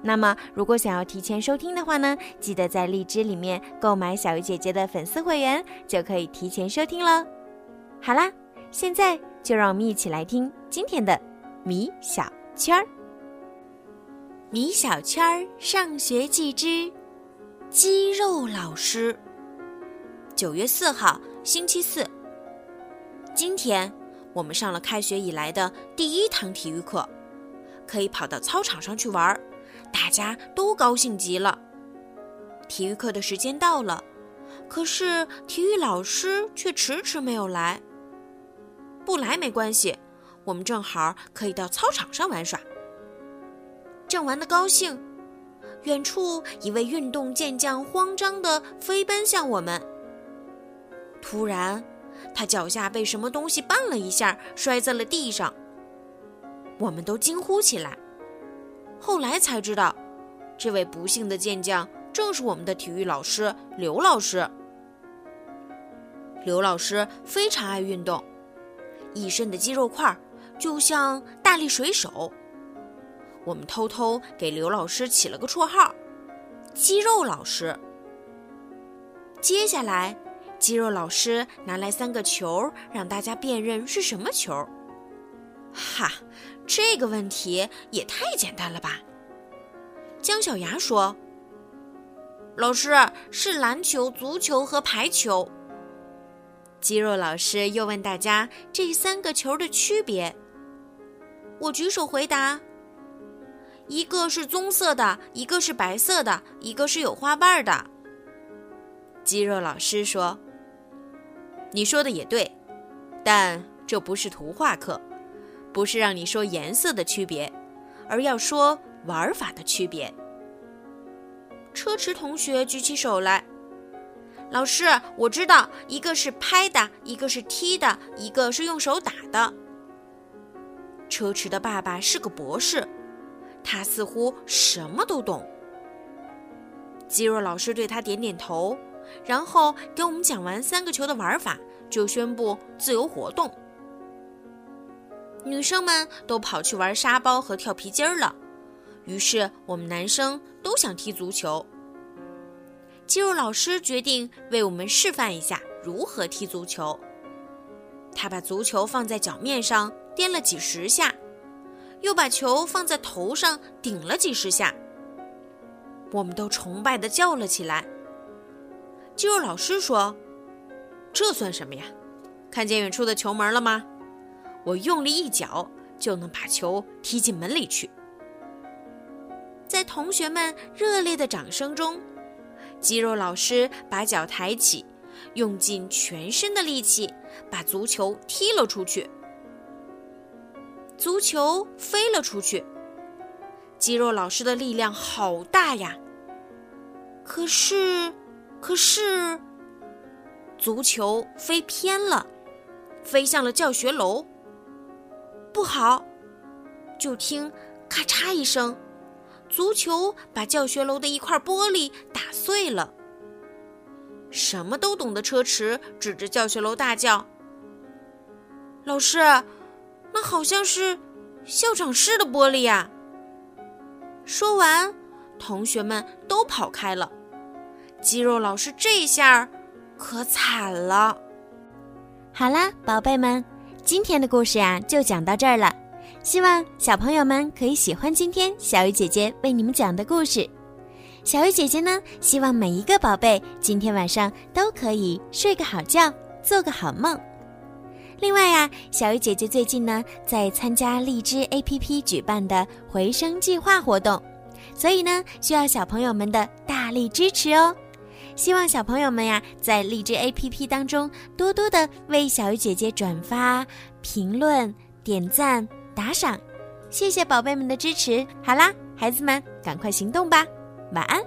那么，如果想要提前收听的话呢，记得在荔枝里面购买小鱼姐姐的粉丝会员，就可以提前收听了。好啦，现在就让我们一起来听今天的米小圈儿。米小圈儿上学记之肌肉老师。九月四号，星期四。今天我们上了开学以来的第一堂体育课，可以跑到操场上去玩儿。大家都高兴极了。体育课的时间到了，可是体育老师却迟迟没有来。不来没关系，我们正好可以到操场上玩耍。正玩得高兴，远处一位运动健将慌张地飞奔向我们。突然，他脚下被什么东西绊了一下，摔在了地上。我们都惊呼起来。后来才知道，这位不幸的健将正是我们的体育老师刘老师。刘老师非常爱运动，一身的肌肉块就像大力水手。我们偷偷给刘老师起了个绰号——肌肉老师。接下来，肌肉老师拿来三个球，让大家辨认是什么球。哈！这个问题也太简单了吧？姜小牙说：“老师是篮球、足球和排球。”肌肉老师又问大家这三个球的区别。我举手回答：“一个是棕色的，一个是白色的，一个是有花瓣的。”肌肉老师说：“你说的也对，但这不是图画课。”不是让你说颜色的区别，而要说玩法的区别。车迟同学举起手来，老师，我知道，一个是拍的，一个是踢的，一个是用手打的。车迟的爸爸是个博士，他似乎什么都懂。肌肉老师对他点点头，然后给我们讲完三个球的玩法，就宣布自由活动。女生们都跑去玩沙包和跳皮筋儿了，于是我们男生都想踢足球。肌肉老师决定为我们示范一下如何踢足球。他把足球放在脚面上颠了几十下，又把球放在头上顶了几十下。我们都崇拜地叫了起来。肌肉老师说：“这算什么呀？看见远处的球门了吗？”我用力一脚就能把球踢进门里去。在同学们热烈的掌声中，肌肉老师把脚抬起，用尽全身的力气把足球踢了出去。足球飞了出去，肌肉老师的力量好大呀！可是，可是，足球飞偏了，飞向了教学楼。不好！就听咔嚓一声，足球把教学楼的一块玻璃打碎了。什么都懂的车迟指着教学楼大叫：“老师，那好像是校长室的玻璃呀！”说完，同学们都跑开了。肌肉老师这下可惨了。好啦，宝贝们。今天的故事呀，就讲到这儿了。希望小朋友们可以喜欢今天小鱼姐姐为你们讲的故事。小鱼姐姐呢，希望每一个宝贝今天晚上都可以睡个好觉，做个好梦。另外呀，小鱼姐姐最近呢在参加荔枝 APP 举办的回声计划活动，所以呢需要小朋友们的大力支持哦。希望小朋友们呀，在荔枝 APP 当中多多的为小鱼姐姐转发、评论、点赞、打赏，谢谢宝贝们的支持。好啦，孩子们，赶快行动吧，晚安。